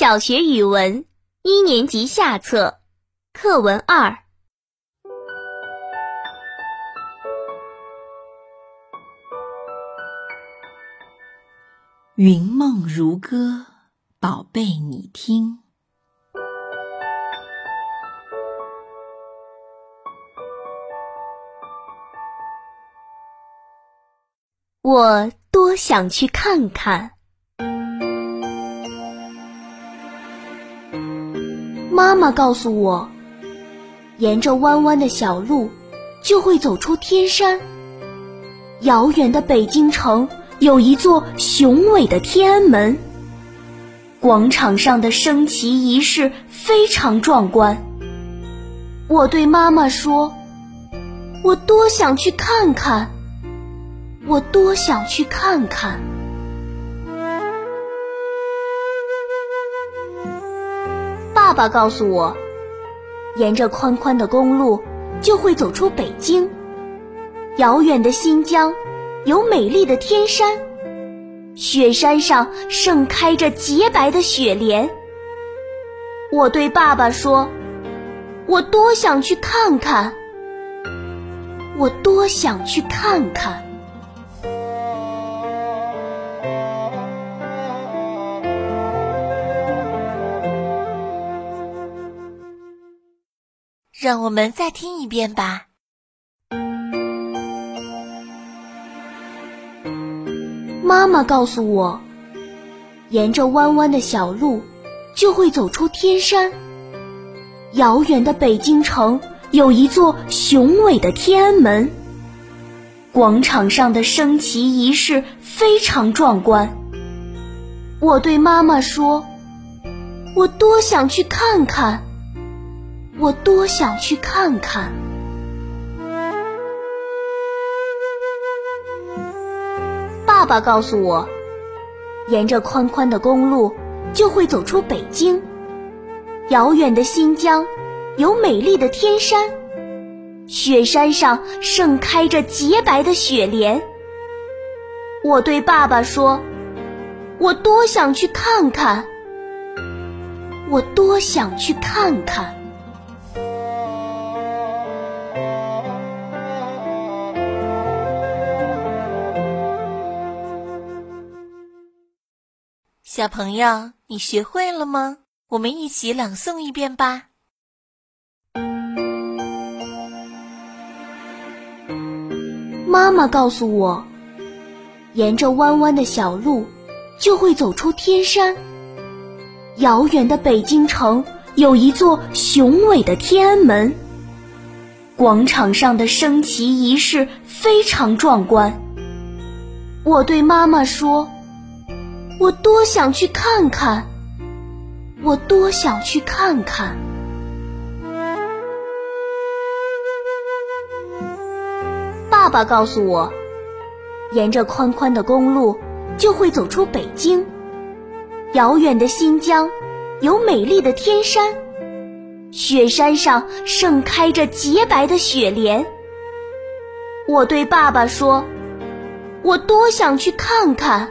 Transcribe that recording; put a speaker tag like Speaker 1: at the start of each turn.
Speaker 1: 小学语文一年级下册课文二。
Speaker 2: 云梦如歌，宝贝你听。
Speaker 1: 我多想去看看。妈妈告诉我，沿着弯弯的小路，就会走出天山。遥远的北京城有一座雄伟的天安门，广场上的升旗仪式非常壮观。我对妈妈说：“我多想去看看，我多想去看看。”爸爸告诉我，沿着宽宽的公路就会走出北京。遥远的新疆有美丽的天山，雪山上盛开着洁白的雪莲。我对爸爸说：“我多想去看看，我多想去看看。”
Speaker 2: 让我们再听一遍吧。
Speaker 1: 妈妈告诉我，沿着弯弯的小路，就会走出天山。遥远的北京城有一座雄伟的天安门，广场上的升旗仪式非常壮观。我对妈妈说：“我多想去看看。”我多想去看看。爸爸告诉我，沿着宽宽的公路就会走出北京。遥远的新疆有美丽的天山，雪山上盛开着洁白的雪莲。我对爸爸说：“我多想去看看。我多想去看看。”
Speaker 2: 小朋友，你学会了吗？我们一起朗诵一遍吧。
Speaker 1: 妈妈告诉我，沿着弯弯的小路，就会走出天山。遥远的北京城有一座雄伟的天安门，广场上的升旗仪式非常壮观。我对妈妈说。我多想去看看，我多想去看看。爸爸告诉我，沿着宽宽的公路就会走出北京。遥远的新疆有美丽的天山，雪山上盛开着洁白的雪莲。我对爸爸说：“我多想去看看。”